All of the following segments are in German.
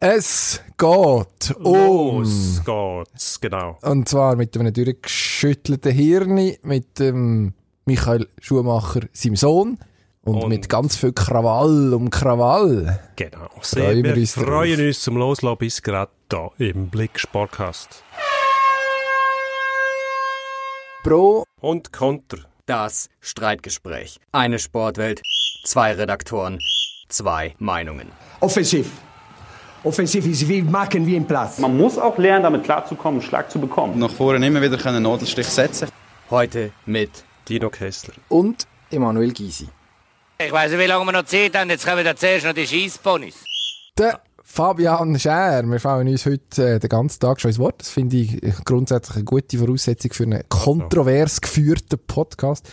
Es geht um. Los geht's, genau. Und zwar mit einem durchgeschüttelten Hirn, mit dem Michael Schumacher, seinem Sohn. Und, Und- mit ganz viel Krawall um Krawall. Genau. Sehr, Freuen wir wir uns freuen uns zum Loslassen bis gerade da im Blick Sportcast. Pro Und Konter. Das Streitgespräch. Eine Sportwelt, zwei Redaktoren, zwei Meinungen. Offensiv. Offensiv ist wie machen wie im Platz. Man muss auch lernen, damit klarzukommen, einen Schlag zu bekommen. nach vorne immer wieder einen Nadelstich setzen Heute mit Dino Kessler. und Emanuel Gysi. Ich weiß nicht, wie lange wir noch Zeit haben. Jetzt kommen da zuerst noch die Scheissponys. Der Fabian Schär. Wir fallen uns heute äh, den ganzen Tag schon ins Wort. Das finde ich grundsätzlich eine gute Voraussetzung für einen kontrovers geführten Podcast.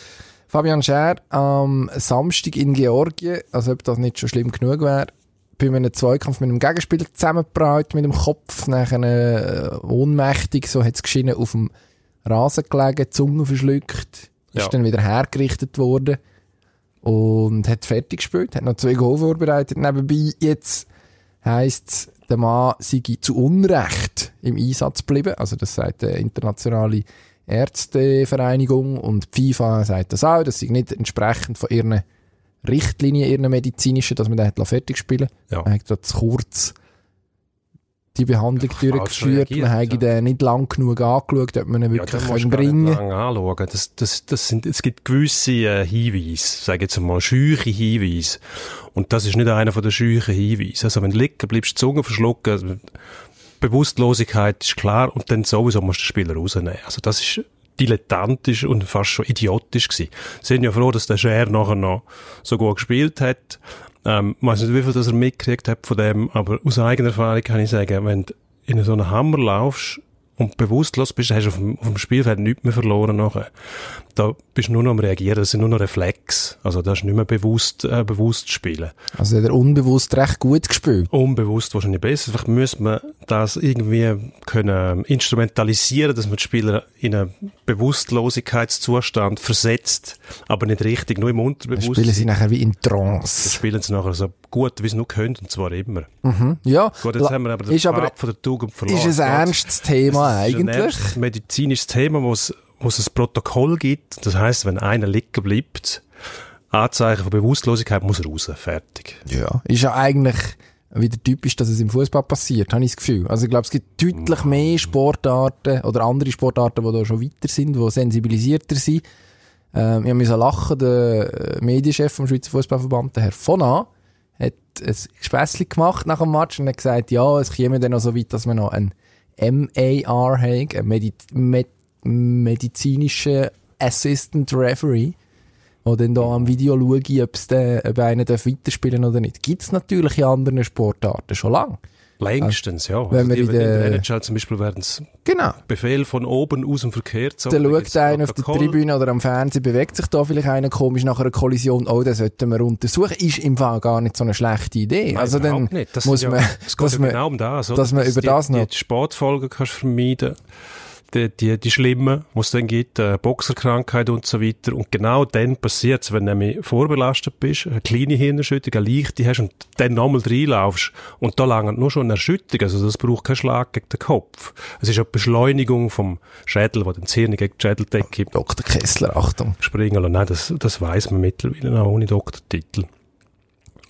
Fabian Schär am Samstag in Georgien, als ob das nicht schon schlimm genug wäre, bei einem Zweikampf mit einem Gegenspieler zusammengebraut, mit dem Kopf, nachher äh, ohnmächtig, so hat es geschienen, auf dem Rasen gelegen, Zunge verschluckt, ist Ja. dann wieder hergerichtet worden und hat fertig gespielt, hat noch zwei Goal vorbereitet. Nebenbei jetzt heisst es, der Mann sei zu Unrecht im Einsatz geblieben. Also das sagt die internationale Ärztevereinigung und die FIFA sagt das auch. Das sei nicht entsprechend von ihren Richtlinien, ihren medizinischen, dass man den hat fertig spielen Ja. Man hat zu kurz die Behandlung falsch durchgeführt. reagiert, Man hat ja. den nicht lang genug angeschaut, ob man ihn wirklich gar nicht bringen lange anschauen. Das, das, das sind, es gibt gewisse äh, Hinweise, sage jetzt mal, scheuche Hinweise. Und das ist nicht einer von den scheuchen Hinweisen. Also wenn du liegen bleibst, die Zunge verschlucken, Bewusstlosigkeit ist klar und dann sowieso musst du den Spieler rausnehmen. Also das ist dilettantisch und fast schon idiotisch gewesen. Sind ja froh, dass der Scher nachher noch so gut gespielt hat. Ähm, ich weiss nicht, wie viel das er mitgekriegt hat von dem, aber aus eigener Erfahrung kann ich sagen, wenn du in so einen Hammer laufst und bewusstlos bist, hast du auf dem, auf dem Spielfeld nichts mehr verloren nachher. Da bist du nur noch am Reagieren, das sind nur noch Reflex. Also da ist nicht mehr bewusst, äh, bewusst spielen. Also hat er unbewusst recht gut gespielt. Unbewusst wahrscheinlich besser. Vielleicht müsste man das irgendwie können instrumentalisieren, dass man die Spieler in einen Bewusstlosigkeitszustand versetzt, aber nicht richtig, nur im Dann Unterbewusstsein. spielen sie nachher wie in Dann Trance. spielen sie nachher so gut, wie sie nur können, und zwar immer. Ja, Gut, jetzt la- haben wir aber den ist aber von der Tugend verloren. ist ein ernstes Thema Das ist ein eigentlich. ernstes medizinisches Thema, wo es, wo es ein Protokoll gibt. Das heißt, wenn einer liegen bleibt, Anzeichen von Bewusstlosigkeit muss raus. Fertig. Ja, ist ja eigentlich wieder typisch, dass es im Fußball passiert, habe ich das Gefühl. Also ich glaube, es gibt deutlich mehr Sportarten oder andere Sportarten, die da schon weiter sind, die sensibilisierter sind. Ähm, ich musste lachen, der Medienchef vom Schweizer Fußballverband, der Herr von A, hat ein Späßchen gemacht nach dem Match und hat gesagt, ja, es käme dann noch so weit, dass man noch ein MAR hat, ein Medi Med medizinischer Assistant Referee, der dann da am Video schaue, ob es den, ob einer darf weiterspielen oder nicht. Gibt es natürlich in anderen Sportarten schon lange. Längstens, ja. wenn wir die, in der- in der NHL zum Beispiel werden es Genau. Befehl von oben aus dem Verkehr zu Dann schaut einer auf der. Tribüne oder am Fernsehen, bewegt sich da vielleicht einer komisch nach einer Kollision, oh, den sollten wir untersuchen. Ist im Fall gar nicht so eine schlechte Idee. Nein, also dann nicht. Das muss sind man, ja, es geht dass ja man, genau um das, oder? dass man über die, das noch- Die Sportfolgen kannst du vermeiden. Die, die, die schlimmen, die es dann gibt, äh, Boxerkrankheit und so weiter. Und genau dann passiert es, wenn du nämlich vorbelastet bist, eine kleine Hirnerschütterung, eine leichte hast und dann nochmal reinlaufst. Und da langt nur schon eine Erschütterung. Also das braucht keinen Schlag gegen den Kopf. Es ist eine Beschleunigung vom Schädel, wo das Hirn gegen die Schädeldecke Dr. Kessler, Achtung. springen lassen. Nein, das, das weiss man mittlerweile auch ohne Doktortitel.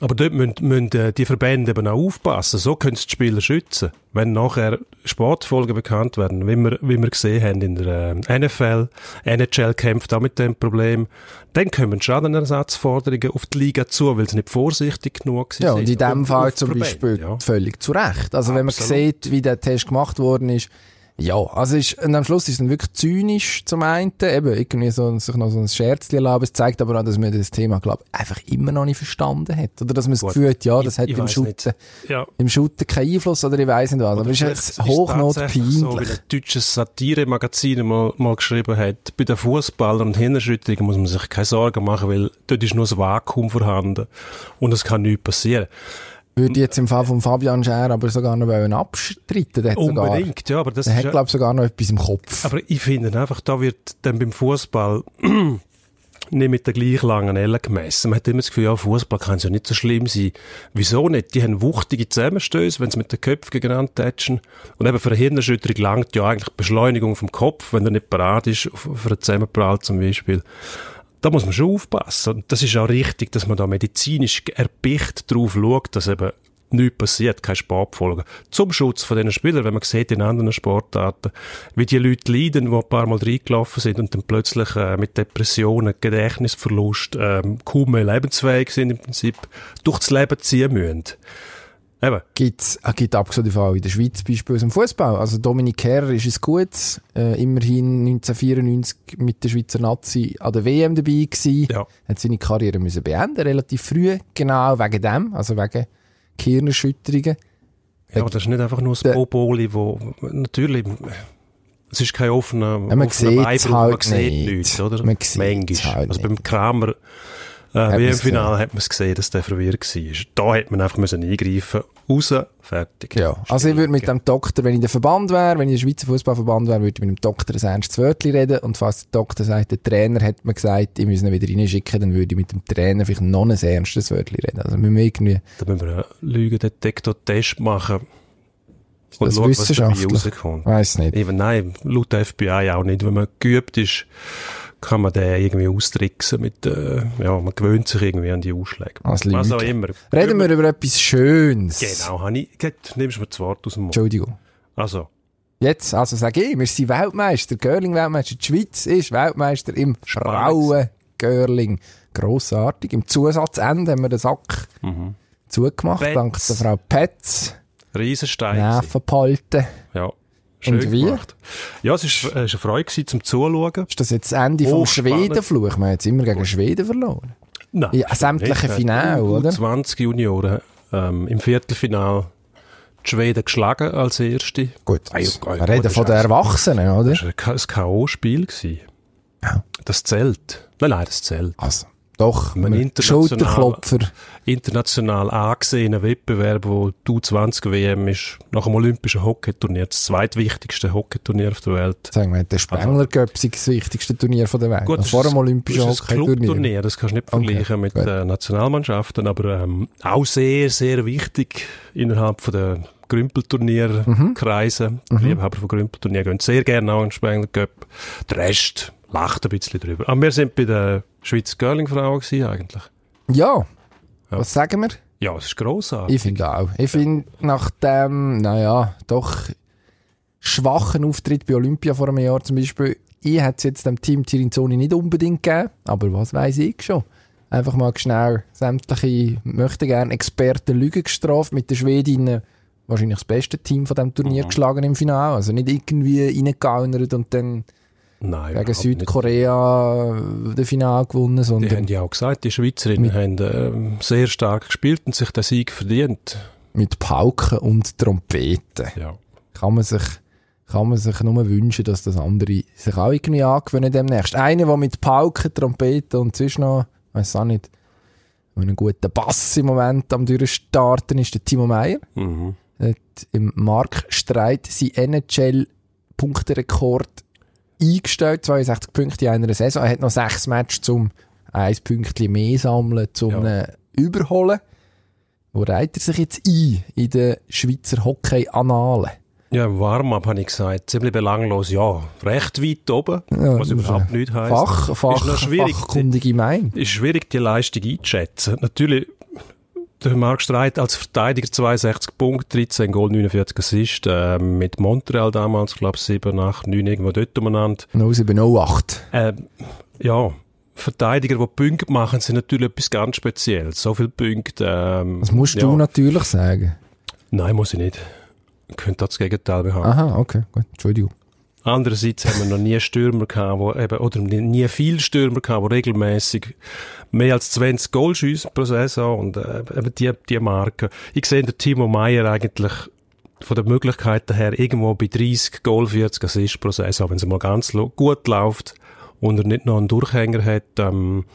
Aber dort müssen, müssen äh, die Verbände eben auch aufpassen. So können sie die Spieler schützen. Wenn nachher Sportfolgen bekannt werden, wie wir, wie wir gesehen haben in der äh, NFL, NHL kämpft auch mit dem Problem, dann kommen Schadenersatzforderungen auf die Liga zu, weil sie nicht vorsichtig genug sind. Ja, und in dem Fall zum Verbände, Beispiel ja. völlig zu Recht. Also wenn man Absolut. sieht, wie der Test gemacht worden ist, ja, also ist, und am Schluss ist es dann wirklich zynisch zum einen, eben irgendwie so, sich noch so ein Scherzchen erlauben. Es zeigt aber auch, dass man das Thema, glaube ich, einfach immer noch nicht verstanden hat. Oder dass man das Gut, Gefühl hat, ja, das ich- hat ich im nicht. Ja. im Shooten keinen Einfluss oder ich weiss nicht was. Aber es ist jetzt es Hochnot tatsächlich So, wie peinlich. ein deutsches Satiremagazin mal, mal geschrieben hat, bei den Fußballern und Hirnerschütterungen muss man sich keine Sorgen machen, weil dort ist nur ein Vakuum vorhanden und es kann nichts passieren. Würde jetzt im Fall von Fabian Scher aber sogar noch wollen abstreiten. Der hat sogar, Unbedingt, ja, aber das der hat, glaube ich, sogar noch etwas im Kopf. aber ich finde einfach, da wird dann beim Fußball nicht mit der gleich langen Elle gemessen. Man hat immer das Gefühl, ja, Fußball kann ja nicht so schlimm sein. Wieso nicht? Die haben wuchtige Zusammenstöße, wenn sie mit den Köpfen gegeneinander tätschen. Und eben für eine Hirnerschütterung langt ja eigentlich Beschleunigung vom Kopf, wenn er nicht parat ist, für einen Zusammenprall zum Beispiel. Da muss man schon aufpassen. Und das ist auch richtig, dass man da medizinisch erpicht drauf schaut, dass eben nichts passiert, keine Sportfolgen. Zum Schutz von diesen Spielern, wenn man sieht in anderen Sportarten, wie die Leute leiden, die ein paar Mal reingelaufen sind und dann plötzlich äh, mit Depressionen, Gedächtnisverlust, ähm, kaum mehr lebensfähig sind im Prinzip, durchs Leben ziehen müssen. Eben. Gibt's, äh, gibt abgesehen Fall in der Schweiz beispielsweise im Fußball. Also Dominik Kerr ist es gut, äh, immerhin 1994 mit der Schweizer Nazi an der WM dabei gewesen. Ja. Hat seine Karriere müssen beenden, relativ früh, genau wegen dem, also wegen Gehirnerschütterungen. Ja, aber das ist nicht einfach nur Der- Popoli, wo natürlich es ist kein offener, Ja, man offener Weibrauch, halt man sieht nicht. nichts, oder? Man sieht's Manchmal. halt also beim nicht. Äh, man's WM-Finale hat man es gesehen, dass der verwirrt war. Da hätte man einfach müssen eingreifen raus, fertig. Ja, also ich würde mit dem Doktor, wenn ich der Verband wäre, wenn ich der Schweizer Fußballverband wäre, würde ich mit dem Doktor ein ernstes Wörtchen reden und falls der Doktor sagt, der Trainer hat mir gesagt, ich muss ihn wieder reinschicken, dann würde ich mit dem Trainer vielleicht noch ein ernstes Wörtchen reden. Also wir müssen irgendwie, Da müssen wir einen Lügendetektor-Test machen und das schauen, was dabei wissenschaftlich? rauskommt. weiss nicht. Eben, nein, laut der FBI auch nicht. Wenn man geübt ist, kann man den irgendwie austricksen mit, äh, ja, man gewöhnt sich irgendwie an die Ausschläge. Als Was auch immer. Reden wir über etwas Schönes. Genau, Hanni, jetzt nimmst du mir das Wort aus dem Mund. Entschuldigung. Also, Jetzt, also sage ich, wir sind Weltmeister, Görling-Weltmeister. Die Schweiz ist Weltmeister im. Frauen-Görling. Grossartig. Im Zusatzende haben wir den Sack zugemacht, Petz. dank der Frau Petz. Riesenstein. Nerven behalten. Ja. Schön Und wie? gemacht. Ja, es ist, es ist eine Freude gewesen, zum Zuschauen. Ist das jetzt das Ende vom Hochspannend. Schwedenfluch? Wir haben jetzt immer gegen Schweden verloren. Nein. Ja, sämtliche. Finale, oder? 20 Junioren ähm, im Viertelfinal die Schweden geschlagen als Erste. Gut, Ah, ja, wir reden von den Erwachsenen, oder? Das war ein K.O.-Spiel. Ja. Das zählt. Nein, nein, das zählt. Also, doch, Ein international- Schulterklopfer. International angesehener Wettbewerb, wo die U20-WM ist, nach dem Olympischen Hockeyturnier, das zweitwichtigste Hockeyturnier auf der Welt. Sagen wir, der Spengler Cup ist das wichtigste Turnier von der Welt. Gut, vor dem Olympischen das Hockeyturnier. Clubturnier, das kannst du nicht Okay, vergleichen mit gut. Nationalmannschaften, aber ähm, auch sehr, sehr wichtig innerhalb von der Grümpelturnierkreise. Mhm. Die Liebhaber von Grümpelturnier gehen sehr gerne in den Spengler Cup. Der Rest lacht ein bisschen drüber. Aber wir sind bei der Schweiz Girling-Frauen eigentlich. Ja. Ja. Was sagen wir? Ja, es ist grossartig. Ich finde auch. Ich finde, nach dem, naja, doch schwachen Auftritt bei Olympia vor einem Jahr zum Beispiel, ich hätte es jetzt dem Team Tirinzoni nicht unbedingt gegeben, aber was weiß ich schon. Einfach mal schnell sämtliche, möchte gerne Experten Lügen gestraft, mit den Schwedinnen wahrscheinlich das beste Team von dem Turnier Mhm. geschlagen im Finale. Also nicht irgendwie reingegaunert und dann Nein, gegen Südkorea das Finale gewonnen, nicht. Die sondern haben ja auch gesagt, die Schweizerinnen haben ähm, sehr stark gespielt und sich den Sieg verdient. mit Pauken und Trompeten. Ja. kann man sich, kann man sich nur wünschen, dass das andere sich auch irgendwie angewöhnen demnächst. Einer, der mit Pauken, Trompeten und sonst noch, weiß auch nicht, einen guten Bass im Moment am durchstarten ist der Timo Meyer. Mhm. Im Marktstreit sein NHL-Punkterekord eingestellt, 62 Punkte in einer Saison. Er hat noch sechs Matches zum ein Pünktchen mehr sammeln, zum Ja. ihn überholen. Wo reiht er sich jetzt ein in den Schweizer Hockey-Annalen? Ja, Warm-up habe ich gesagt, ziemlich belanglos, ja, recht weit oben, Ja, was überhaupt nicht heisst. Fach, ist Fach, noch schwierig, fachkundige Meinung. ist schwierig, die Leistung einzuschätzen. Natürlich, der Marc Streit als Verteidiger 62 Punkte, 13 Goal, 49 Assist, äh, mit Montreal damals, glaube ich, 7, 8, 9, irgendwo dort umeinander. 0708. Äh, ja, Verteidiger, die Punkte machen, sind natürlich etwas ganz Spezielles. So viele Punkte. Ähm, Das musst ja. du natürlich sagen. Nein, muss ich nicht. Ich könnte das Gegenteil behaupten. Aha, okay, gut. Entschuldigung. Andererseits haben wir noch nie Stürmer gehabt, wo eben, oder nie- viel Stürmer gehabt, die regelmäßig mehr als 20 Goal schiessen pro Saison und äh, eben die, die Marke. Ich sehe den Timo Meyer eigentlich von den Möglichkeiten her irgendwo bei 30 Goal, 40 Assists pro Saison, wenn es mal ganz gut läuft und er nicht noch einen Durchhänger hat. Ähm,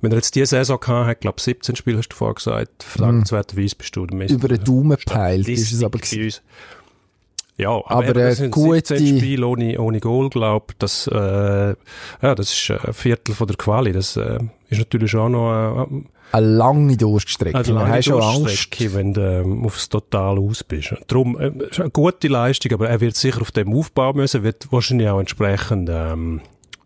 wenn er jetzt diese Saison gehabt hat, glaube 17 Spiele hast du vorher gesagt, verdankenswerterweise bist du der Mist. Über den Daumen peilt ist es aber bei uns. Ja, aber, Aber, eben, äh, das sind gute- 17 Spiele ohne, ohne Goal, glaub, das, äh, ja, das ist ein Viertel von der Quali, das, äh, ist natürlich schon noch, äh, Eine lange Durststrecke. Man lange schon Angst. Wenn du ähm, aufs Total aus bist. Darum, äh, ist eine gute Leistung, aber er wird sicher auf dem aufbauen müssen, wird wahrscheinlich auch entsprechend ähm,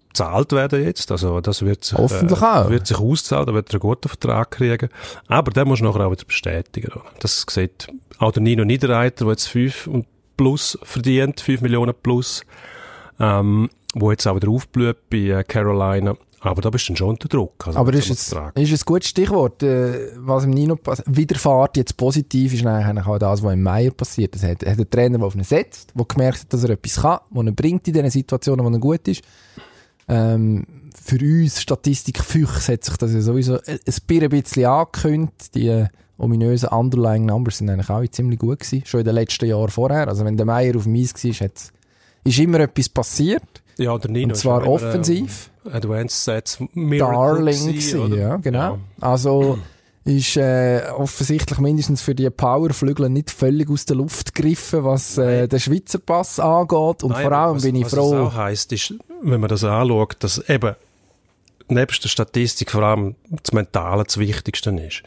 gezahlt werden jetzt. Also das wird sich, Hoffentlich äh, auch. wird sich auszahlen, da wird er einen guten Vertrag kriegen. Aber den musst du nachher auch wieder bestätigen. Das sieht auch der Nino Niederreiter, der jetzt 5 und plus verdient, 5 Millionen plus, ähm, wo jetzt auch wieder aufblüht bei äh, Carolina. Aber da bist du schon unter Druck. Also Aber ist es ist ein gutes Stichwort. Äh, was im Nino widerfährt jetzt positiv, ist eigentlich auch das, was im Meier passiert. Es hat, er hat einen Trainer, der auf ihn setzt, der gemerkt hat, dass er etwas kann, was er bringt in den Situationen, wo er gut ist. Ähm, für uns Statistikfüchse hat sich das ja sowieso ein ein bisschen angekündigt. Die äh, ominösen Underlying Numbers sind eigentlich auch ziemlich gut gewesen, schon in den letzten Jahren vorher. Also wenn der Meier auf dem Eis war, hat's- ist immer etwas passiert. Ja, der Nino Und zwar offensiv. Äh, Advanced Sets Miracle Darling gewesen, ja, genau. Also ist äh, offensichtlich mindestens für die Powerflügel nicht völlig aus der Luft gegriffen, was äh, den Schweizer Pass angeht. Und Nein, vor allem was, bin ich was froh. es auch heisst, ist, wenn man das anschaut, dass eben nebst der Statistik vor allem das Mentale das Wichtigste ist.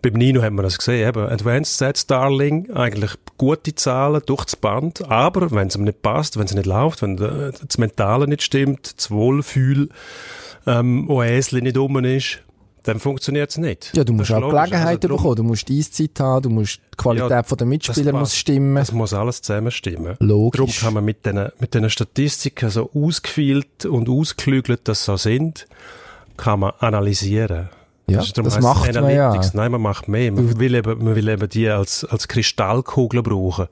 Beim Nino haben wir das gesehen, eben Advanced Sets Darling, eigentlich gute Zahlen durch das Band, aber wenn es ihm nicht passt, wenn es nicht läuft, wenn äh, das Mentale nicht stimmt, das Wohlfühl, ähm, Oäsli nicht um ist, dann funktioniert es nicht. Ja, du Das musst auch logisch. Gelegenheiten Also bekommen. Du musst die Eiszeit haben, du musst die Qualität Ja, von der Mitspieler das muss stimmen. Das muss alles zusammen stimmen. Logisch. Darum kann man mit diesen mit diesen Statistiken so ausgefeilt und ausgeklügelt, dass sie so sind, kann man analysieren. Ja, das heisst macht es man ja. Analytics. Nein, man macht mehr. Man will eben, man will eben die als, als Kristallkugel brauchen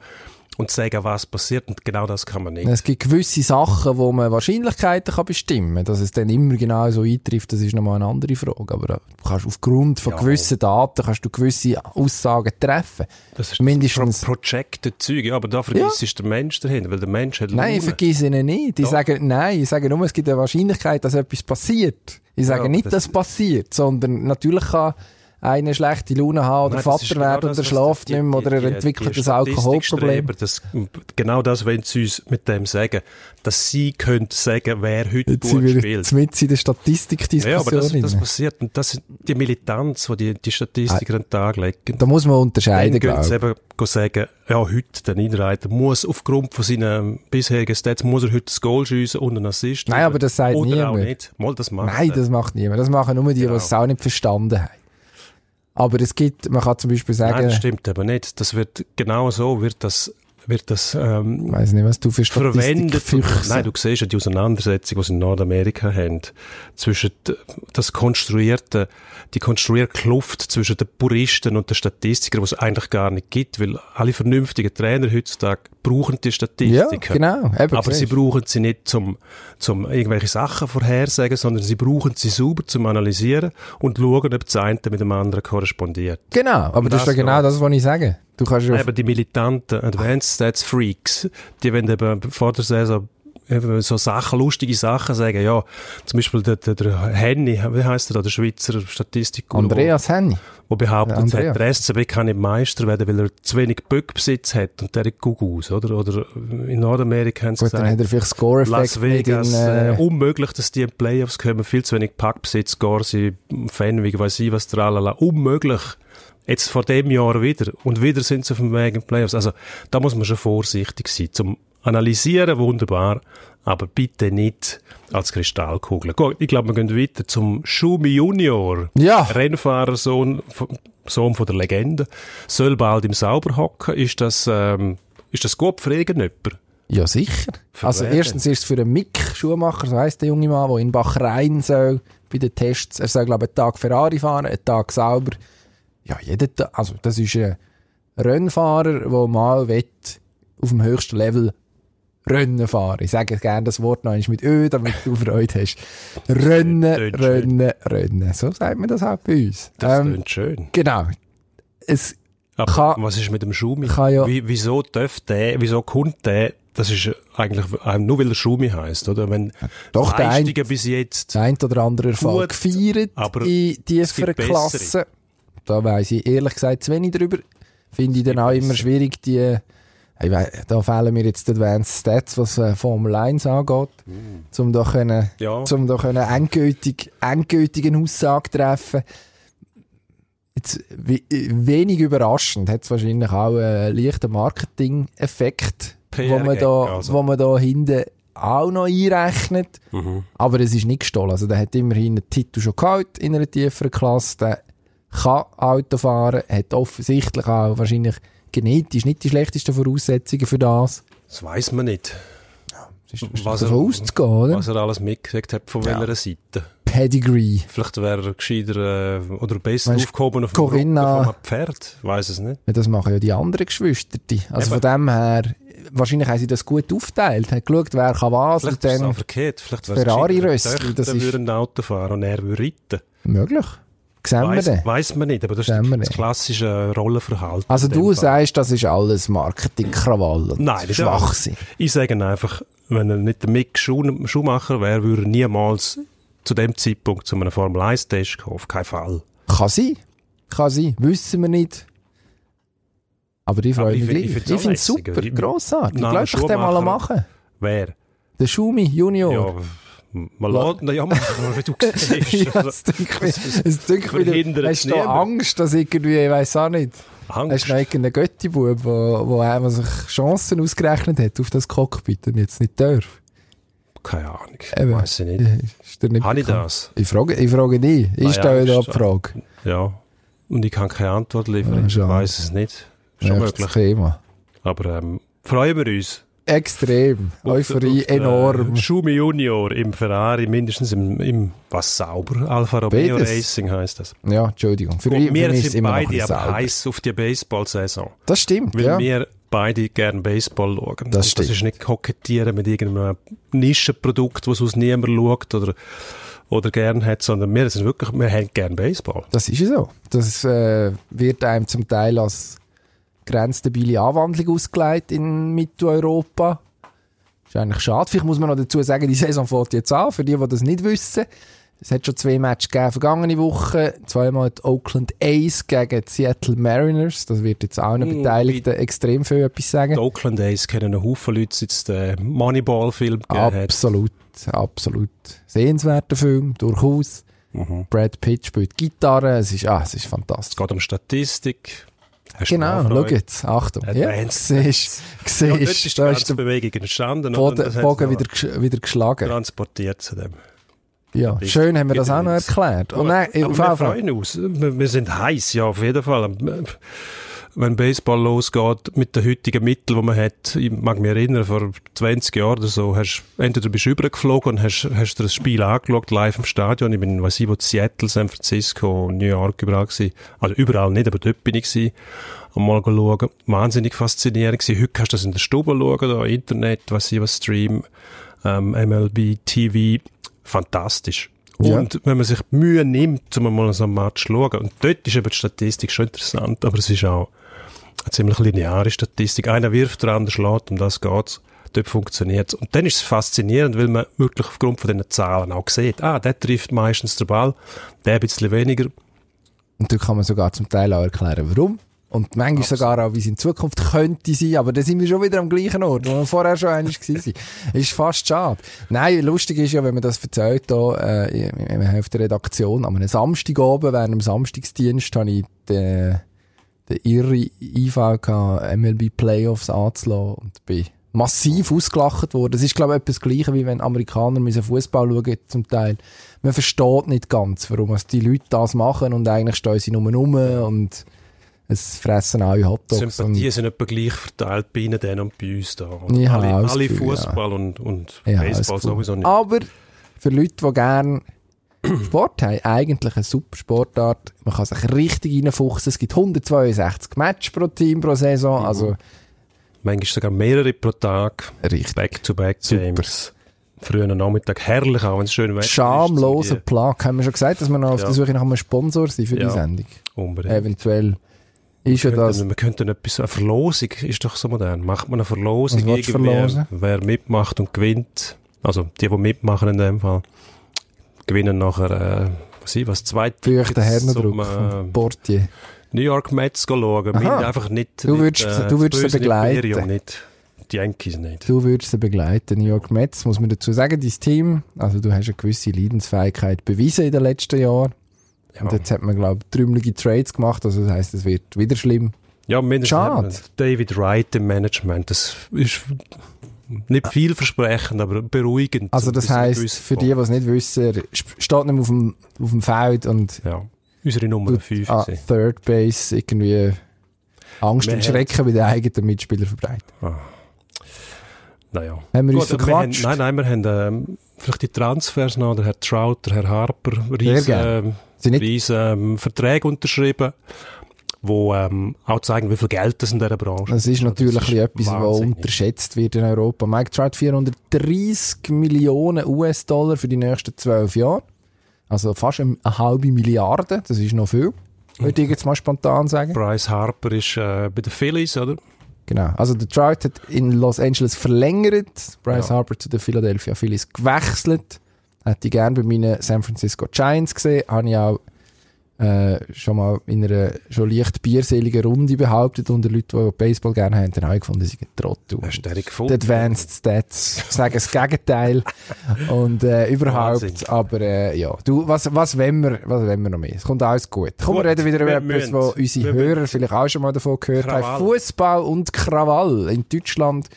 und sagen, was passiert. Und genau das kann man nicht. Es gibt gewisse Sachen, wo man Wahrscheinlichkeiten kann bestimmen kann. Dass es dann immer genau so eintrifft, das ist nochmal eine andere Frage. Aber äh, du kannst aufgrund von Ja. gewissen Daten kannst du gewisse Aussagen treffen. Das ist mindestens- Pro Projected Zeug. Ja, aber da vergisst ist der Mensch dahinter, weil der Mensch hat Nein, ich vergesse ihnen nicht. Die sagen, nein, ich sage nur, es gibt eine Wahrscheinlichkeit, dass etwas passiert. Ich sage Ja, nicht, das- dass es passiert, sondern natürlich kann einer schlechte Laune haben oder Nein, das Vater genau werden das, und er was schläft die- nicht mehr oder die- er die- entwickelt ein Alkoholproblem. Das, genau das wollen sie uns mit dem sagen, dass sie können sagen, wer heute Jetzt sind gut wir spielt. mit in der Ja, aber Statistikdiskussion. das, das passiert und das sind die Militanz, die die, die Statistiker an den Tag legen. da muss man unterscheiden, glaube ich. eben sagen, ja, heute, der Niederreiter muss aufgrund von seinen bisherigen Stats, muss er heute das Goal schiessen und einen Assist. Nein, aber das sagt Oder auch niemand. nicht. Mal, das macht Nein, das macht niemand. Das machen nur die, Genau. die es auch nicht verstanden haben. Aber es gibt, man kann zum Beispiel sagen, Nein, das stimmt aber nicht. Das wird, genau so wird das, wird das, ähm, weiss nicht, was du für verwendet. Nein, du siehst ja die Auseinandersetzung, die sie in Nordamerika haben, zwischen das konstruierte, die konstruierte Kluft zwischen den Puristen und den Statistikern, die es eigentlich gar nicht gibt, weil alle vernünftigen Trainer heutzutage brauchen die Ja, Statistiken. genau. Eben, Aber sie brauchen sie nicht zum, zum irgendwelche Sachen vorhersagen, sondern sie brauchen sie sauber zum Analysieren und schauen, ob das eine mit dem anderen korrespondiert. Genau, aber Um das ist ja das genau das, was ich sage. Du kannst ja Eben die militanten Advanced Stats Freaks, die wollen eben vor der Saison so Sachen, lustige Sachen sagen, ja, zum Beispiel der, der, der Henny, wie heißt der da, der Schweizer Statistik, Andreas Henny. wo behauptet Ja, hat, der SCB kann nicht Meister werden, weil er zu wenig Böckbesitz hat und der gut aus, oder? Oder in Nordamerika haben sie Gut, dann gesagt, hat er vielleicht Score-Effekt Las Vegas, in, äh, äh, unmöglich, dass die in Playoffs kommen, viel zu wenig Packbesitz, Gorsi, Fenwig, weiss ich was, tralala, unmöglich. Jetzt vor dem Jahr wieder. Und wieder sind sie auf dem Weg in die Playoffs. Also, da muss man schon vorsichtig sein. Zum Analysieren wunderbar, aber bitte nicht als Kristallkugel. Gut, ich glaube, wir gehen weiter zum Schumi Junior. Ja. Rennfahrersohn, Sohn von der Legende. Soll bald im Sauber hocken. Ist das, ähm, ist das gut für irgendjemand? Ja, sicher. Für also erstens ist es für den Mick Schumacher, so heisst der junge Mann, der in Bachrhein soll, bei den Tests. Er soll, glaube ich, einen Tag Ferrari fahren, einen Tag sauber. Ja, jeden Tag. Also, das ist ein Rennfahrer, der mal will, auf dem höchsten Level Rennen fahren. Ich sage gerne das Wort noch einmal mit Ö, damit du Freude hast. Rennen. Rennen, Rennen. So sagt man das auch bei uns. Das Ähm, klingt schön. genau. Es Aber kann- was ist mit dem Schumi? ja- Wie, wieso darf der, wieso kommt der, das ist eigentlich nur weil er Schumi heisst, oder? Wenn Doch, der ein- bis jetzt, der ein oder andere Erfolg Gut, gefeiert aber in bessere. Klassen. Da weiss ich ehrlich gesagt zu wenig drüber. Finde ich dann auch immer schwierig, die Ich weiss, da fehlen mir jetzt die Advanced Stats, was äh, Formel 1 angeht, um da können, Ja. um da können endgültig, endgültigen Aussage treffen. Jetzt, we- wenig überraschend hat es wahrscheinlich auch einen leichten Marketing-Effekt, wo man, da, also. wo man da hinten auch noch einrechnet. Mhm. Aber es ist nicht gestohlen. Also der hat immerhin einen Titel schon gehabt in einer tieferen Klasse. Der kann Auto fahren, hat offensichtlich auch wahrscheinlich genetisch nicht die schlechtesten Voraussetzungen für das. Das weiß man nicht. Ist, Was ist davon er- auszugehen, oder? Was er alles mitgekriegt hat, von Ja. welcher Seite. Pedigree. Vielleicht wäre er gescheiter äh, oder besser du, aufgehoben auf dem Corinna- einem Pferd. Weiß es nicht. Ja, das machen ja die anderen Geschwister. Also von dem her, wahrscheinlich haben sie das gut aufgeteilt, haben geschaut, wer kann was Vielleicht und ist es verkehrt. Vielleicht wäre Ferrari-Rössli, gescheiter, das ist- würde ein Auto fahren und er würde reiten. möglich. Sehen Weiss, weiss man nicht, aber das Sehen ist das klassische Rollenverhalten. Also du sagst, das ist alles Marketing-Krawall und Nein, nicht Schwachsinn. Ich sage einfach, wenn er nicht der Mick Schu- Schumacher wäre, würde er niemals zu dem Zeitpunkt zu einem Formel-1-Test kommen. Auf keinen Fall. Kann sein. Kann sein. Wissen wir nicht. Aber ich Aber freue ich mich gleich. ich Ich finde es super. Ich- Grossartig. Nein, Lass doch den mal machen. Wer? Der Schumi Junior. Ja, man lässt ihn ja wie du siehst. Ja, Also, es dünkt mich, es dünkt mich, du hast niemand. Angst, dass irgendwie, ich weiss auch nicht, Angst. hast du noch irgendeinen Göttibub, wo, wo einmal sich Chancen ausgerechnet hat auf das Cockpit und jetzt nicht darf? Keine Ahnung. Eben. Weiss ich nicht. Nicht Habe ich das? Ich frage, ich frage dich. Ich stelle da Angst, die Frage. Ja. Und ich kann keine Antwort liefern. Ja, ich weiß es nicht. Schon möglich. Thema. Aber ähm, freuen wir uns. Extrem. Euphorie Auf der, enorm. Schumi Junior im Ferrari, mindestens im, im was sauber, Alfa Romeo Beides. Racing heisst das. Ja, Entschuldigung. Für, Und wir sind beide aber heiß auf die Baseball-Saison. Das stimmt, Weil ja. wir beide gerne Baseball schauen. Das stimmt. Das ist nicht kokettieren mit irgendeinem Nischenprodukt, das aus niemand schaut oder, oder gern hat, sondern wir sind wirklich, wir haben gerne Baseball. Das ist ja so. Das äh, wird einem zum Teil als grenzstabile Anwandlung ausgelegt in Mitteleuropa. Ist eigentlich schade. Vielleicht muss man noch dazu sagen, die Saison fängt jetzt an, für die, die das nicht wissen. Es hat schon zwei Matches gegeben vergangene Woche. Zweimal die Oakland A's gegen die Seattle Mariners. Das wird jetzt allen Mm, Beteiligten extrem viel etwas sagen. Die Oakland A's kennen einen Haufen Leute, seit es den Moneyball-Film hat. Absolut, absolut. Sehenswerter Film, durchaus. Mhm. Brad Pitt spielt Gitarre. Es ist, ah, es ist fantastisch. Es geht um Statistik. Hast du Genau, schau jetzt, Achtung. Ja, siehst, Ja, ist siehst, die da ganze ist der Bewegung entstanden. Boden, Und Bogen wieder, wieder geschlagen. transportiert zu dem. Ja, schön haben wir das auch noch erklärt. Und nein, Aber auf wir freuen uns. Wir sind heiß, ja, auf jeden Fall. Wenn Baseball losgeht, mit den heutigen Mitteln, die man hat, ich mag mich erinnern, vor 20 Jahren oder so, hast, entweder bist du übergeflogen und hast, hast dir das Spiel angeschaut, live im Stadion. Ich bin, weiß ich, wo Seattle, San Francisco, New York überall gewesen. Also überall nicht, aber dort bin ich gewesen. Und mal schauen. Wahnsinnig faszinierend gewesen. Heute kannst du das in der Stube schauen, da Internet, weiß ich was, Stream, ähm, MLB, TV. Fantastisch. Ja. Und wenn man sich die Mühe nimmt, um mal so einen Match zu schauen, und dort ist eben die Statistik schon interessant, aber es ist auch eine ziemlich lineare Statistik. Einer wirft, der andere schlägt, um das geht's. Dort funktioniert's. Und dann ist es faszinierend, weil man wirklich aufgrund von diesen Zahlen auch sieht, ah, der trifft meistens den Ball, der ein bisschen weniger. Und da kann man sogar zum Teil auch erklären, warum. Und manchmal sogar auch, wie es in Zukunft könnte sein, aber da sind wir schon wieder am gleichen Ort, wo wir vorher schon einmal waren. Ist fast schade. Nein, lustig ist ja, wenn man das erzählt, da, äh, der Hälfte der Redaktion, am Samstag oben, während dem Samstagsdienst, habe ich den, den irre Einfall gehabt, MLB Playoffs anzulassen und bin massiv ausgelacht worden. Das ist, glaube ich, etwas Gleiches, wie wenn Amerikaner müssen Fußball schauen, zum Teil. Man versteht nicht ganz, warum die Leute das machen und eigentlich stehen sie nur rum und es fressen alle Hotdogs. Sympathien Und, sind etwa gleich verteilt bei ihnen dann und bei uns da. Und alle alle Fußball und, und ja, Baseball sowieso nicht. Aber für Leute, die gerne Sport haben, eigentlich eine super Sportart. Man kann sich richtig reinfuchsen. Es gibt 162 Matches pro Team pro Saison. Mhm. Also Manchmal sogar mehrere pro Tag. richtig. Back-to-back-Games. Frühen Nachmittag. Herrlich, auch wenn es schön Wetter Schamloser ist. Plug. Haben wir schon gesagt, dass wir noch auf Ja. der Suche nach einem Sponsor sind für die Ja. Sendung? Unbedingt. Eventuell ist ja das. Wir könnten etwas, eine Verlosung ist doch so modern. Macht man eine Verlosung, irgendwie, wer mitmacht und gewinnt, also die, die mitmachen in dem Fall, gewinnen nachher, äh, was ich, was, zwei Feuchten Tickets Hernendruck äh, Portier. New York Mets schauen. Meine einfach nicht, Du nicht, würdest- du würdest sie begleiten. Imperium, nicht die Yankees nicht. Du würdest sie begleiten. New York Mets, muss man dazu sagen, dein Team, also du hast eine gewisse Leidensfähigkeit bewiesen in den letzten Jahren. Und jetzt hat man, glaube ich, trümmelige Trades gemacht, also das heisst, es wird wieder schlimm. Ja, mindestens Schade. David Wright im Management. Das ist nicht vielversprechend, aber beruhigend. Also So das heisst, für die, die es nicht wissen, er steht nicht mehr auf dem, auf dem Feld und Ja, unsere Nummer tut 5 an Third Base irgendwie Angst Wir und Schrecken bei den eigenen Mitspielern verbreitet. Naja. Haben wir uns Gut, wir haben, verquatscht? nein, nein, wir haben ähm, vielleicht die Transfers noch, der Herr Trout, der Herr Harper, riesen, gerne. ähm, riesen ähm, Verträge unterschrieben, wo ähm, auch zeigen, wie viel Geld das in dieser Branche Das ist natürlich ein bisschen etwas, was unterschätzt wird in Europa. Mike Trout 430 Millionen US-Dollar für die nächsten zwölf Jahre. Also fast eine halbe Milliarde, das ist noch viel. Würde ich jetzt mal spontan sagen. Bryce Harper ist äh, bei den Phillies, oder? Genau. Also der Trout hat in Los Angeles verlängert, Bryce Ja. Harper zu den Philadelphia Phillies gewechselt. Hätte ich gerne bei meinen San Francisco Giants gesehen. Habe ich auch äh, schon mal in einer schon leicht bierseligen Runde behauptet unter Leuten, die Baseball gerne haben. Dann habe ich gefunden, sie sind Trottel. Hast du den Die gefunden? Advanced Stats sagen das Gegenteil. Und äh, überhaupt, Wahnsinn. aber äh, ja. Du, was, was wollen wir, was wollen wir noch mehr? Es kommt alles gut. Kommen wir reden wieder über etwas, wo unsere Wir Hörer vielleicht auch schon mal davon gehört haben. Krawall. Fußball und Krawall. In Deutschland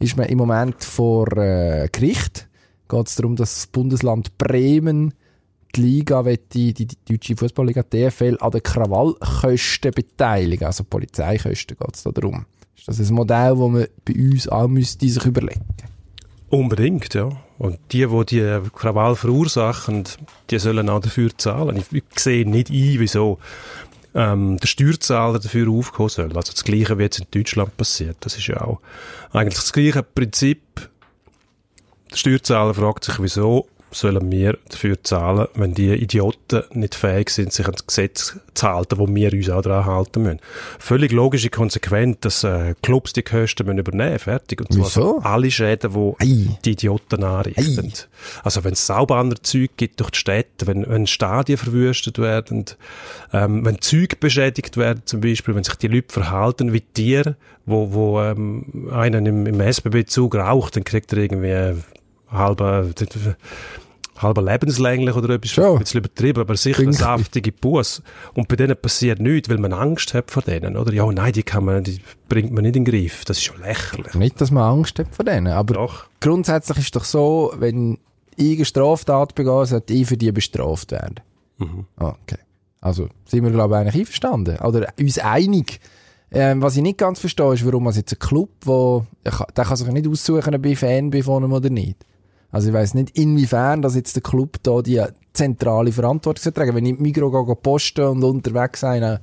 ist man im Moment vor äh, Gericht. Geht es darum, dass das Bundesland Bremen die Liga, die, die, die deutsche Fußballliga DFL, an den Krawallkosten beteiligen. Also Polizeikosten geht es da darum. Ist das ein Modell, das man bei uns auch müsste sich überlegen Unbedingt, ja. Und die, die die Krawall verursachen, die sollen auch dafür zahlen. Ich, ich sehe nicht ein, wieso ähm, der Steuerzahler dafür aufkommen soll. Also das Gleiche, wie jetzt in Deutschland passiert. Das ist ja auch eigentlich das gleiche Prinzip. Der Steuerzahler fragt sich, wieso sollen wir dafür zahlen, wenn die Idioten nicht fähig sind, sich an das Gesetz zu halten, wo wir uns auch daran halten müssen. Völlig logische Konsequenz, dass äh, Clubs die Kosten müssen übernehmen fertig. Und zwar Wieso? alle Schäden, die Ei. die Idioten anrichten. Also wenn es Saubannerzeug gibt durch die Städte, wenn, wenn Stadien verwüstet werden, ähm, wenn Züge beschädigt werden zum Beispiel, wenn sich die Leute verhalten wie Tiere, wo, wo ähm, einen im, im SBB-Zug raucht, dann kriegt er irgendwie äh, halber, halber lebenslänglich oder etwas, Schon. ein bisschen übertrieben, aber sicher eine Klingt- saftige Buß. Und bei denen passiert nichts, weil man Angst hat vor denen, oder? Ja, nein, die kann man, die bringt man nicht in den Griff. Das ist schon lächerlich. Nicht, dass man Angst hat vor denen, aber Doch. grundsätzlich ist doch so, wenn ich eine Straftat begehe, sollte ich für die bestraft werden. Mhm. Okay. Also sind wir, glaube ich, eigentlich einverstanden. Oder uns einig. Ähm, was ich nicht ganz verstehe, ist, warum man jetzt ein Club, wo, der kann, sich nicht aussuchen, ob ich Fan bin von ihm oder nicht. Also ich weiß nicht, inwiefern dass jetzt der Club da die zentrale Verantwortung soll tragen Wenn ich Migro posten und unterwegs einen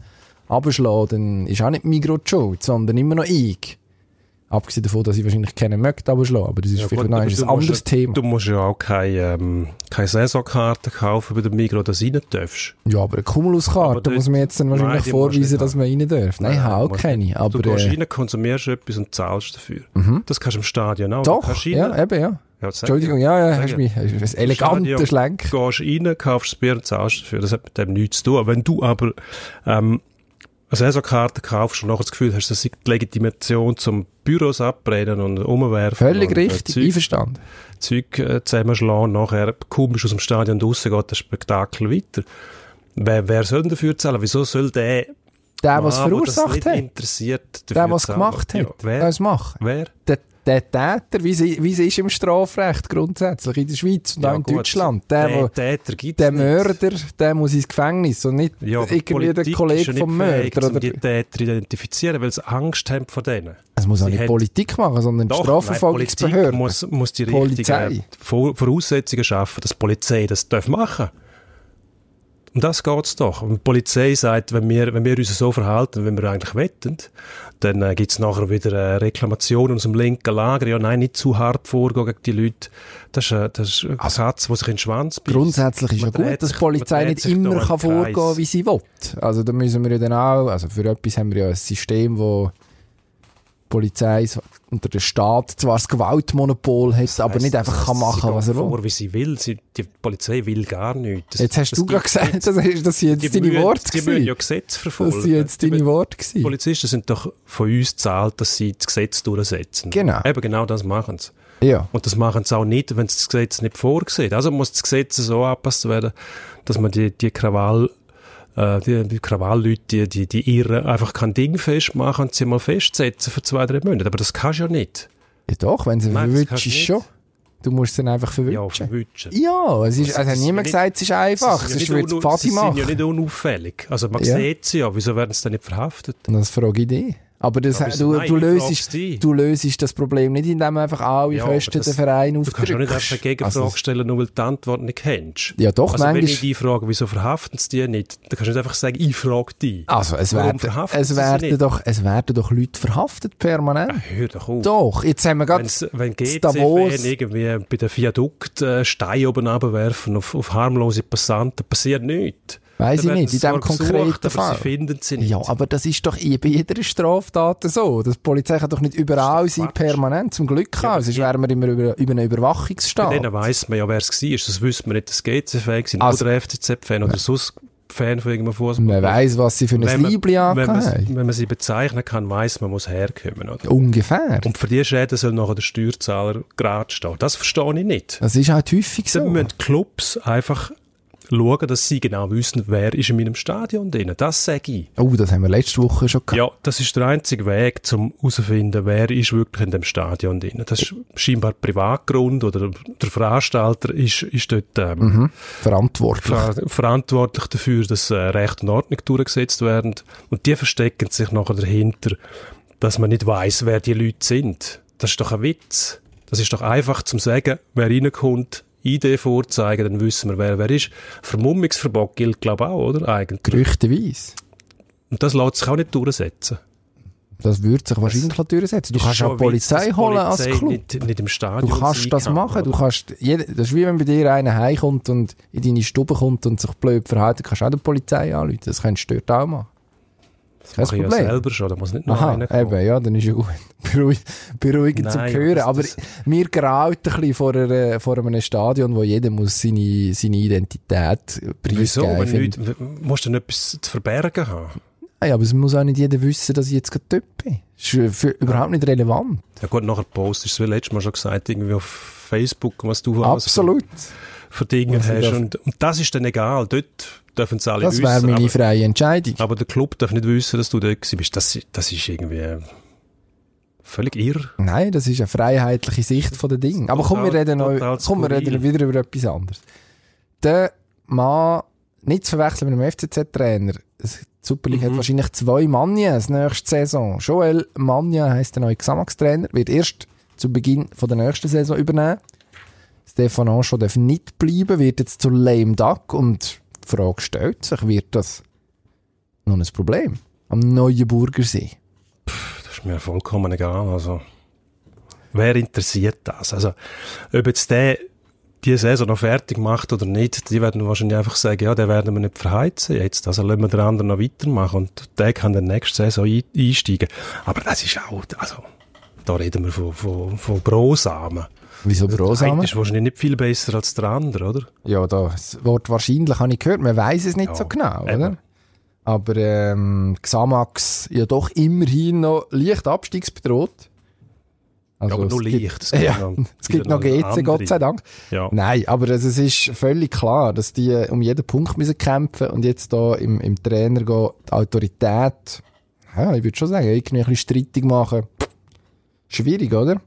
abschlage, dann ist auch nicht Migro die Schuld, sondern immer noch ich. Abgesehen davon, dass ich wahrscheinlich keinen möchte abschlagen, aber das ist Ja, vielleicht gut, noch aber ein du anderes musst, Thema. Du musst ja auch keine, ähm, keine Saisonkarte kaufen bei der Migro, dass du rein darfst. Ja, aber eine Cumuluskarte Aber muss man jetzt dann Nein, wahrscheinlich du vorweisen, dass man rein darf. Nein, ich Nein, habe auch keine. du Aber, gehst äh, rein, konsumierst etwas und zahlst dafür. Das kannst du im Stadion auch. Du doch, ja, eben, ja. Ja, Entschuldigung, ja, ja, hast ich. mich, hast ein eleganter Schlenk. Gehst rein, kaufst das Bier und zahlst dafür. Das hat mit dem nichts zu tun. Wenn du aber ähm, eine Saisonkarte kaufst und nachher das Gefühl hast, das ist die Legitimation zum Büros abbrennen und umwerfen Völlig und, äh, richtig, Zeug, einverstanden. Zeug äh, zusammenschlagen, nachher du aus dem Stadion draussen, geht das Spektakel weiter. Wer, wer soll denn dafür zahlen? Wieso soll der, Der, was das verursacht nicht hat, interessiert, der, dafür was gemacht Ja, hat, der wer? es macht. Wer? Der, der Täter, wie sie, wie sie ist im Strafrecht grundsätzlich, in der Schweiz und auch Ja, in gut, Deutschland. Der, der wo, Täter gibt's der. Mörder, der muss ins Gefängnis und nicht Ja, irgendwie der Politik Kollege vom Mörder. um Oder, die Täter identifizieren, weil sie Angst haben vor denen. es muss auch nicht Politik machen, sondern die Doch, Strafverfolgungsbehörde. nein, Politik muss, muss die richtigen Vor- Voraussetzungen schaffen, dass die Polizei das darf machen Um das geht's doch. Und die Polizei sagt, wenn wir, wenn wir uns so verhalten, wie wir eigentlich wetten, dann äh, gibt's nachher wieder äh, Reklamationen aus dem linken Lager. Ja, nein, nicht zu hart vorgehen gegen die Leute. Das ist, äh, das ist ein Satz, der sich in den Schwanz beißt. Grundsätzlich ist ja gut, dass die Polizei nicht immer kann vorgehen wie sie will. Also da müssen wir ja dann auch, also für etwas haben wir ja ein System, die Polizei unter der Staat zwar das Gewaltmonopol hat, aber nicht einfach kann machen, was er will. vor, wie sie will. Sie, die Polizei will gar nichts. Das- Jetzt hast das du gerade gesagt, das, ist- das sind die jetzt deine müssen- Worte Die müssen ja. Gesetze verfolgen. Das sind jetzt Die deine Worte gewesen. Polizisten sind doch von uns gezahlt, dass sie das Gesetz durchsetzen. Genau. Eben genau das machen sie. Ja. Und das machen sie auch nicht, wenn es das Gesetz nicht vorsieht. Also muss das Gesetz so angepasst werden, dass man die, die Krawall, äh, die, die Krawallleute, die, die, die Irren einfach kein Ding festmachen und sie mal festsetzen für zwei, drei Monate. Aber das kannst du ja nicht. ja doch, wenn sie verwünscht ist nicht. schon. Du musst dann einfach Ja, verwünschen. Ja, es ist, also hat das niemand gesagt, es ist einfach. Es sind ja wird nicht Fadi unu- Sie sind ja nicht unauffällig. Also man Ja. sieht sie ja. Wieso werden sie dann nicht verhaftet? Das frage ich dich. Aber das, Aber du, nein, du, dich. du löst das Problem nicht, indem einfach alle Ja, Kosten den Verein Du kannst aufdrückst. ja nicht einfach eine Gegenfrage Also, stellen, nur weil du die Antwort nicht kennst. Ja, doch, also wenn manchmal- ich dich frage, wieso verhaften sie die nicht, dann kannst du nicht einfach sagen, ich frage dich. also es, Warum werden, es, werden doch, es werden doch Leute verhaftet permanent. Hör doch auf. Doch, jetzt haben wir gerade wenn GC-Fan irgendwie bei der Viadukt äh, Steine oben runterwerfen auf, auf harmlose Passanten, passiert nichts. Dann ich nicht, in diesem gesucht, konkreten aber Fall. sie finden sie nicht. Ja, aber das ist doch eh bei jeder Straftat so. Die Polizei kann doch nicht überall sein, Quatsch. permanent, zum Glück Ja, haben. Sonst die- wären wir immer über, über einen Überwachungsstaat. denen weiss man ja, wer es war. Das wüsste man nicht, dass GC-Fan sind Also- oder FCZ-Fan oder sonst Fan von irgendeinem Fußball. Man weiss, was sie für ein Liebling wenn, man, haben. wenn man sie bezeichnen kann, weiss man, muss herkommen. Oder? Ungefähr. Und für diese Schäden soll nachher der Steuerzahler gerade stehen. Das verstehe ich nicht. Das ist halt häufig Dann so. müssen die Clubs einfach schauen, dass sie genau wissen, wer ist in meinem Stadion drin. Das sage ich. Oh, das haben wir letzte Woche schon gehabt. Ja, das ist der einzige Weg, um herauszufinden, wer ist wirklich in dem Stadion drin. Das ist scheinbar Privatgrund oder der Veranstalter ist, ist dort ähm, Mhm. Verantwortlich. ver verantwortlich dafür, dass äh, Recht und Ordnung durchgesetzt werden. Und die verstecken sich nachher dahinter, dass man nicht weiß, wer die Leute sind. Das ist doch ein Witz. Das ist doch einfach zum sagen, wer reinkommt, ID vorzeigen, dann wissen wir, wer wer ist. Vermummungsverbot gilt, glaube ich, auch, oder? Eigentlich. Gerüchteweise. Und das lässt sich auch nicht durchsetzen. Das würde sich wahrscheinlich auch durchsetzen. Du kannst auch Polizei holen als Club. Nicht, nicht im Stadion Du kannst das kann, machen. Du kannst, jeder, das ist wie wenn bei dir einer heimkommt und in deine Stube kommt und sich blöd verhält, dann kannst du auch die Polizei anrufen. Das kannst du dort auch machen. Das Kein mache ich ja selber schon, da muss nicht noch Aha, einer kommen. eben, ja, dann ist ja gut. Beruhig, beruhigend zum Nein, Hören. das- Aber das- mir graut ein bisschen vor, einer, vor einem Stadion, wo jeder muss seine, seine Identität Wieso? preisgeben Wenn finde. nicht, musst du denn etwas zu verbergen haben? Ja, aber es muss auch nicht jeder wissen, dass ich jetzt gerade dort bin. Das ist für, überhaupt nicht relevant. Ja gut, nachher postest du, wie letztes Mal schon gesagt, irgendwie auf Facebook, was du Absolut. für, ich hast. Und, und das ist dann egal. Dort dürfen es alle Das wissen. wäre meine aber, freie Entscheidung. aber der Club darf nicht wissen, dass du dort bist. Das, das ist irgendwie völlig irr. Nein, das ist eine freiheitliche Sicht von den Dingen. Aber komm, wir reden, noch, komm, wir reden wieder über etwas anderes. Der Mann, nicht zu verwechseln mit einem FCZ-Trainer. Super League Mhm. hat wahrscheinlich zwei Mannias nächste Saison. Joel Manja heisst der neue Xamax-Trainer, wird erst zu Beginn von der nächsten Saison übernehmen. Stefan Anschau darf nicht bleiben, wird jetzt zu lame duck und die Frage stellt sich, wird das noch ein Problem am neuen Burgersee? Das ist mir vollkommen egal. Also, wer interessiert das? Also, ob jetzt der die Saison noch fertig macht oder nicht, die werden wahrscheinlich einfach sagen, ja, den werden wir nicht verheizen jetzt. Also lassen wir den anderen noch weitermachen und der kann dann nächste Saison ein, einsteigen. Aber das ist auch, also, da reden wir von, von, von Brosamen. Wieso Brosamen? eine ist wahrscheinlich nicht viel besser als der andere, oder? Ja, das Wort wahrscheinlich habe ich gehört. Man weiß es nicht Ja, so genau, eben. oder? Aber ähm, Xamax ja doch immerhin noch leicht abstiegsbedroht. Also, aber nur leicht. Es gibt ja, noch- es gibt noch noch GC, andere. Gott sei Dank. Ja. Nein, aber also, es ist völlig klar, dass die um jeden Punkt müssen kämpfen und jetzt da im, im Trainer gehen, die Autorität, ja, ich würde schon sagen, irgendwie ein bisschen streitig machen. Schwierig, oder?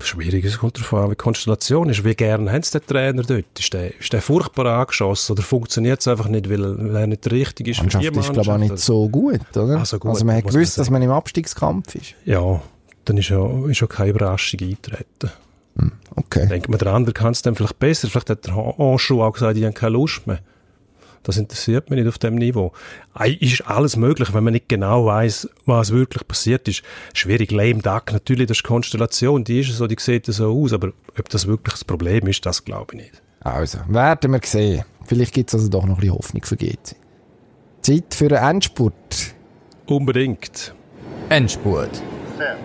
Schwierig, es kommt darauf an, wie die Konstellation ist. Wie gern haben sie den Trainer dort? Ist der, ist der furchtbar angeschossen oder funktioniert es einfach nicht, weil, er- nicht der Richtige ist Die Mannschaft die ist, glaube ich, auch nicht Mannschaft? so gut, oder? Also gut, also man hat muss man gewusst, dass man im Abstiegskampf ist. Ja, dann ist ja, ist ja keine Überraschung eintreten. Okay. Denkt man, der andere kann es dann vielleicht besser. Vielleicht hat der Anschau auch gesagt, ich habe keine Lust mehr. Das interessiert mich nicht auf dem Niveau. Ist alles möglich, wenn man nicht genau weiß, was wirklich passiert ist. Schwierig, lame duck, natürlich, das ist die Konstellation, die ist so, die sieht so aus, aber ob das wirklich das Problem ist, das glaube ich nicht. Also, werden wir sehen. Vielleicht gibt es also doch noch ein bisschen Hoffnung für GC. Zeit für einen Endspurt. Unbedingt. Endspurt. Set.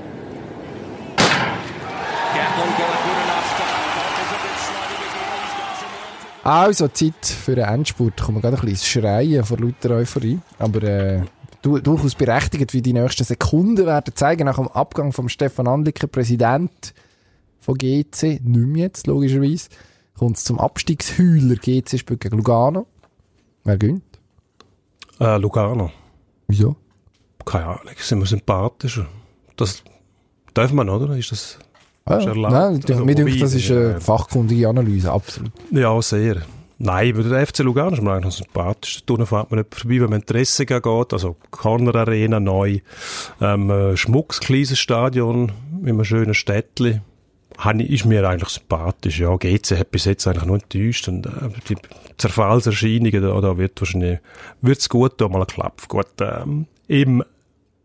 Also, Zeit für den Endspurt. Kommen gerade ein bisschen Schreien vor lauter Euphorie. Aber äh, du, durchaus berechtigt, wie die nächsten Sekunden werden zeigen. Nach dem Abgang von Stefan Andlicker, Präsident von GC, nicht mehr jetzt, logischerweise, kommt es zum Abstiegsheuler. GC spielt gegen Lugano. Wer gönnt? Äh, Lugano. Wieso? Keine Ahnung, sind wir sympathischer. Das darf man, oder? Ist das... Ah. Nein, Also, mir denkt, das ist eine fachkundige Analyse, absolut. Ja, sehr. Nein, aber der FC Lugano ist mir eigentlich noch sympathisch. Da fährt man nicht vorbei, wenn man in die Ressiga geht. Also Corner Arena neu. Ähm, äh, schmuckes, kleines Stadion mit einem schönen ich- Ist mir eigentlich sympathisch. Ja, GC hat bis jetzt eigentlich nur enttäuscht. Und äh, die Zerfallserscheinungen, da, da wird wahrscheinlich, wird's gut, da mal klappen. Gut, ähm, im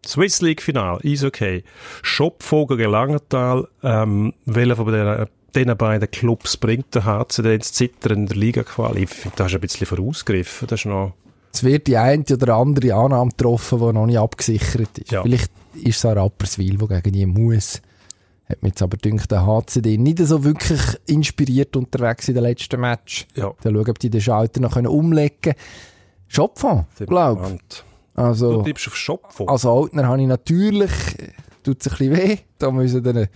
Swiss League Final, ist okay. Schopfvogel gegen Langenthal, ähm, welcher von den, diesen beiden Clubs bringt der HCD ins Zittern in der Liga-Quali? Ich finde, das ist ein bisschen vorausgegriffen. Das ist noch, Es wird die eine oder andere Annahme getroffen, die noch nicht abgesichert ist. Ja. Vielleicht ist es auch Rapperswil, der gegen die muss. Hat mir jetzt aber gedacht, der HCD nicht so wirklich inspiriert unterwegs in den letzten Match. ja, Dann schauen, ob die den Schalter noch umlegen können. Schopfen, glaub. gespannt. Also, Du tippst auf Schopfvogel. als Altner habe ich natürlich, äh, tut es ein bisschen weh, da müssen dann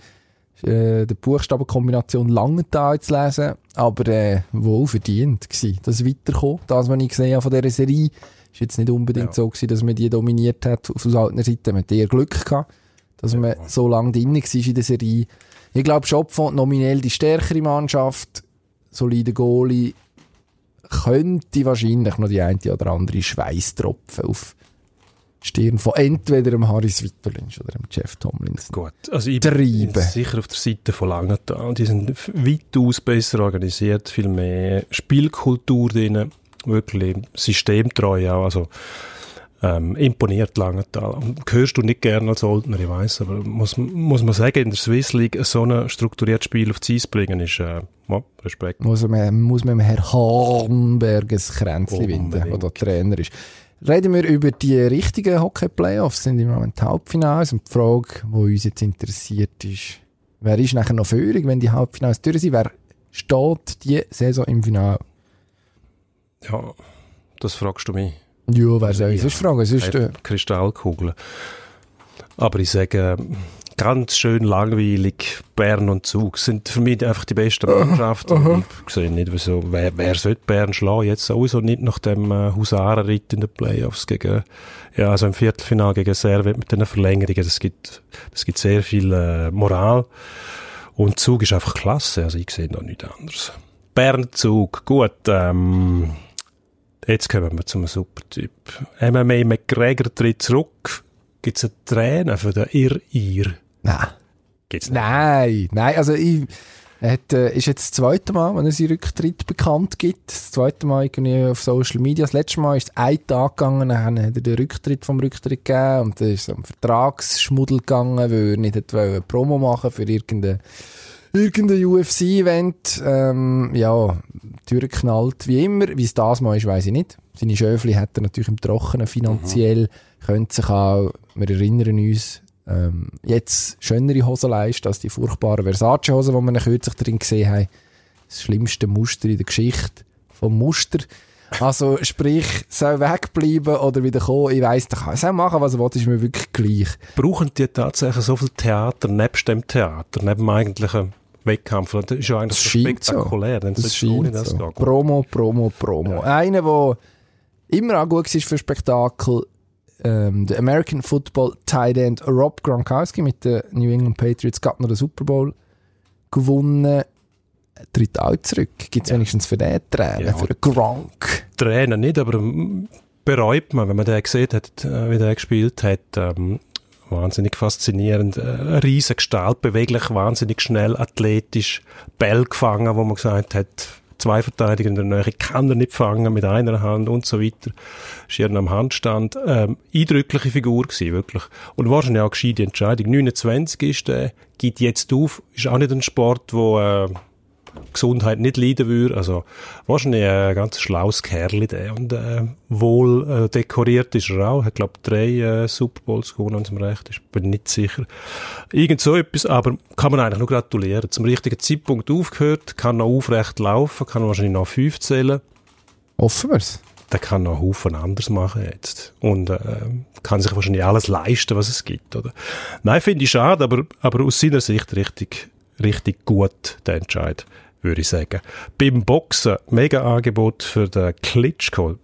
äh, die Buchstabenkombination Langenthal zu lesen, aber äh, wohl verdient gewesen, das Weiterkommen. Das, was ich gesehen habe von dieser Serie, ist jetzt nicht unbedingt Ja. so gewesen, dass man die dominiert hat auf aus Altner Seite. Man hat eher Glück gehabt, dass man so lange drin war in der Serie. Ich glaube, Schopfon nominell die stärkere Mannschaft, solide Goalie, könnte wahrscheinlich noch die eine oder andere Schweißtropfen auf Stirn von entweder dem Harris Witterlins oder dem Jeff Tomlinson. Gut, also ich Treiben. bin sicher auf der Seite von Langenthal. Die sind weitaus besser organisiert, viel mehr Spielkultur drin, wirklich systemtreu auch. Also ähm, imponiert Langenthal. Hörst du nicht gerne als Oldner, ich weiss, aber muss, muss man sagen, in der Swiss League so ein strukturiertes Spiel auf die Eis bringen, ist äh, ja, Respekt. Muss man, muss man dem Herr Hornberg ein Kränzchen winden, der Trainer ist. Reden wir über die richtigen Hockey-Playoffs, sind im Moment Halbfinals. Und die Frage, die uns jetzt interessiert ist, wer ist nachher noch Führung, wenn die Halbfinals durch sind? Wer steht die Saison im Finale? Ja, das fragst du mich. Ja, wer soll ich sonst fragen? Sonst, äh, Kristallkugeln. Aber ich sage, ganz schön langweilig, Bern und Zug sind für mich einfach die besten Mannschaften. Ich sehe nicht, wieso, wer, wer sollte Bern schlagen? Jetzt sowieso nicht nach dem äh, Husarenritt in den Playoffs gegen, ja, also im Viertelfinale gegen Servet mit den Verlängerungen. Das gibt, das gibt sehr viel äh, Moral. Und Zug ist einfach klasse, also ich sehe noch nichts anderes. Bern Zug, gut, ähm, Jetzt kommen wir zum Supertyp. MMA McGregor tritt zurück. Gibt es eine Träne für den Ir-Ir? Nein. Gibt's nicht. Nein, nein, also ich, er hat, äh, ist jetzt das zweite Mal, wenn er seinen Rücktritt bekannt gibt. Das zweite Mal irgendwie auf Social Media. Das letzte Mal ist es ein Tag gegangen, dann hat er den Rücktritt vom Rücktritt gegeben und dann ist es um Vertragsschmuddel gegangen, weil er nicht wollen Promo machen für irgendein irgendein UFC-Event, ähm, ja, durchgeknallt, wie immer. Wie es das mal ist, weiß ich nicht. Seine Schöfli hat er natürlich im Trockenen finanziell, könnte sich auch, wir erinnern uns, ähm, jetzt schönere Hosen leisten als die furchtbaren Versace-Hosen, die wir kürzlich drin gesehen haben. Das schlimmste Muster in der Geschichte vom Muster. Also, sprich, soll wegbleiben oder wieder kommen, ich weiss, der kann soll machen, was er will, ist mir wirklich gleich. Brauchen die tatsächlich so viel Theater nebst dem Theater, neben dem eigentlichen Wettkampf? Das ist ja eigentlich Das so so. spektakulär. Dann Das scheint das so. Promo, Promo, Promo. Einer, der immer auch gut war für Spektakel, ähm, der American Football Tight End Rob Gronkowski mit den New England Patriots gerade noch den Super Bowl gewonnen. Tritt auch zurück. Gibt es wenigstens für den Tränen, Ja. für den Gronk. Tränen nicht, aber ähm, bereut man, wenn man den gesehen hat, äh, wie der gespielt hat. Ähm, wahnsinnig faszinierend. Äh, eine riesige Gestalt, beweglich, wahnsinnig schnell, athletisch, Ball gefangen, wo man gesagt hat, zwei Verteidiger in der Nähe kann er nicht fangen mit einer Hand und so weiter. Schier am Handstand. Ähm, eindrückliche Figur gewesen, wirklich. Und wahrscheinlich auch gescheite Entscheidung. 29 ist der, gibt jetzt auf, ist auch nicht ein Sport, wo, äh, Gesundheit nicht leiden würde. Also wahrscheinlich ein ganz schlaues Kerl der und äh, wohl äh, dekoriert ist er auch. Hat glaube drei äh, Super Bowls gewonnen, wenn es mir recht ist. Bin nicht sicher. Irgend so etwas, aber kann man eigentlich nur gratulieren. Zum richtigen Zeitpunkt aufgehört, kann noch aufrecht laufen, kann wahrscheinlich noch fünf zählen. Hoffen wir's. Der kann noch Haufen anders machen jetzt. Und äh, kann sich wahrscheinlich alles leisten, was es gibt. Oder? Nein, finde ich schade, aber, aber aus seiner Sicht richtig, richtig gut, der Entscheid, würde ich sagen. Beim Boxen, mega Angebot für den Klitschko.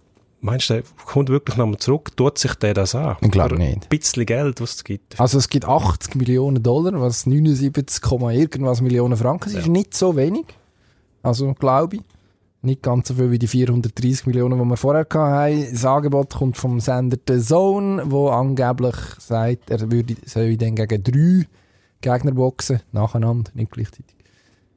Meinst du, der kommt wirklich nochmal zurück? Tut sich der das an? Ich glaube nicht. Ein bisschen Geld, was es gibt. Also es gibt 80 Millionen Dollar, was 79, Komma irgendwas Millionen Franken ist. Ja. ist nicht so wenig. Also glaube ich. Nicht ganz so viel wie die 430 Millionen, die wir vorher hatten. Das Angebot kommt vom Sender The Zone, wo angeblich sagt, er würde, soll dann gegen drei Gegner boxen, nacheinander, nicht gleichzeitig.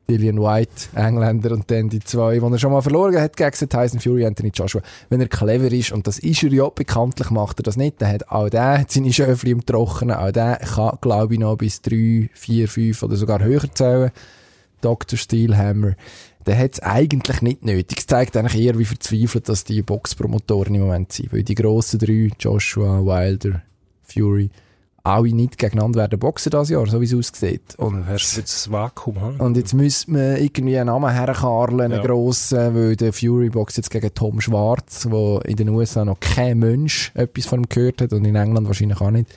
Dillian White, Engländer, und dann die zwei, die er schon mal verloren hat gegen Tyson Fury, Anthony Joshua. Wenn er clever ist, und das ist er ja, bekanntlich macht er das nicht, dann hat auch der seine Schöfli im Trockenen, auch der kann, glaube ich, noch bis drei, vier, fünf oder sogar höher zählen. Dr. Steelhammer. Der hat es eigentlich nicht nötig. Es zeigt eigentlich eher, wie verzweifelt dass die Boxpromotoren im Moment sind. Weil die grossen drei, Joshua, Wilder, Fury, alle nicht gegeneinander werden boxen dieses Jahr, so wie es aussieht. Und, Hast du jetzt das Vakuum? Hm? und jetzt müsste man irgendwie einen Namen herkarlen, einen Ja. grossen, weil der Fury boxt jetzt gegen Tom Schwarz, wo in den USA noch kein Mensch etwas von ihm gehört hat und in England wahrscheinlich auch nicht.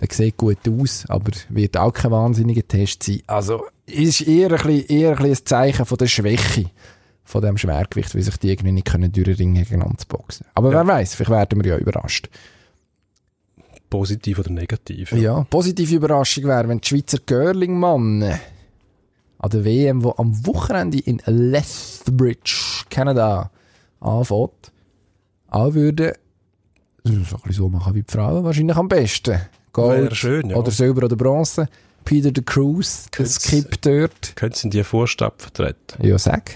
Der sieht gut aus, aber wird auch kein wahnsinniger Test sein. Also, ist eher ein bisschen, eher ein, ein Zeichen von der Schwäche von dem Schwergewicht, weil sich die irgendwie nicht können durchringen gegeneinander zu boxen. Aber wer weiß, vielleicht werden wir ja überrascht. Positiv oder negativ? Ja, positive Überraschung wäre, wenn die Schweizer Curling-Mann an der WM, wo am Wochenende in Lethbridge, Kanada, anfängt, auch würde so ein bisschen so machen wie die Frauen, wahrscheinlich am besten. Gold schön, ja. oder Silber oder Bronze. Peter de Cruz, Können's- Skip dort. Können sie in die Vorstadt vertreten? Ja, sag.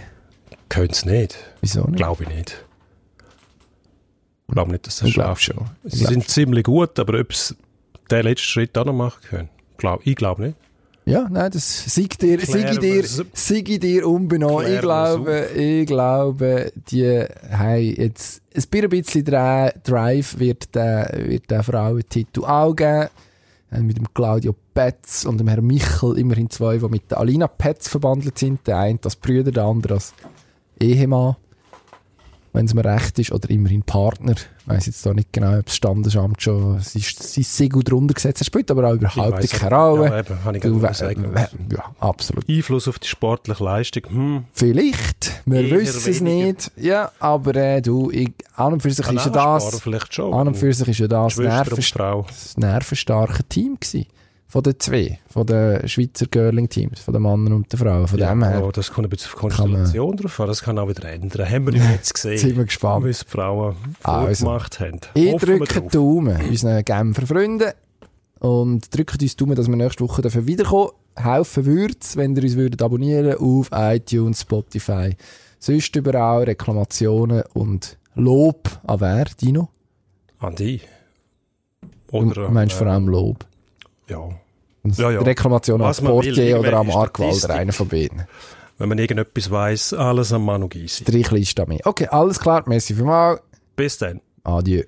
Können sie nicht. Wieso nicht? Glaube ich nicht. Ich glaube nicht, dass das Ich glaube schafft. schon. Ich Sie glaub sind ziemlich gut, aber ob sie den letzten Schritt auch noch machen können, glaub, ich glaube nicht. Ja, nein, das sieg dir, sieg dir, sieg dir unbenommen. Ich glaube, ich glaube, die haben jetzt ein bisschen Drive wird der, wird der Frauentitel auch geben. Haben Mit dem Claudio Petz und dem Herrn Michel immerhin zwei, die mit der Alina Petz verbandelt sind. Der eine als Brüder, der andere als Ehemann. Wenn es mir recht ist, oder immerhin Partner. Ich weiss jetzt da nicht genau, ob das Standesamt schon sein Siegel drunter gesetzt hat. Spielt aber auch überhaupt keine Rolle. Ja, eben, habe ich Du, ja, absolut. Einfluss auf die sportliche Leistung, hm, Vielleicht. Wir Eher wissen es weniger. nicht. Ja, aber äh, du, ich, an und für sich ist ja das, an und für sich ist ja das Schwester und nervenst Frau. das nervenstarke Team gewesen. Von den zwei. Von den Schweizer Girling-Teams. Von den Männern und den Frauen. Von Ja, dem her aber das kommt ein bisschen auf Kann man- Konstellation drauf an, das kann auch wieder ändern. Haben wir jetzt gesehen, sind wir gespannt. wie es die Frauen Also, vorgemacht haben. Ich Hoffen drücke drauf. Daumen unseren Genfer Freunden und drückt uns Daumen, dass wir nächste Woche dafür wiederkommen. Helfen würde wenn ihr uns würdet abonnieren auf iTunes, Spotify. Sonst überall Reklamationen und Lob an wer, Dino? An die. Du Oder, meinst äh, vor allem Lob. Ja. Ja, ja. Reklamationen an Was will, Portier oder am irgendwelche Mark Walder, Statistik. einer von beiden. Wenn man irgendetwas weiss, alles am Manu Gysi. Drei Kleinstadt mehr. Okay, alles klar, merci vielmals. Bis dann. Adieu.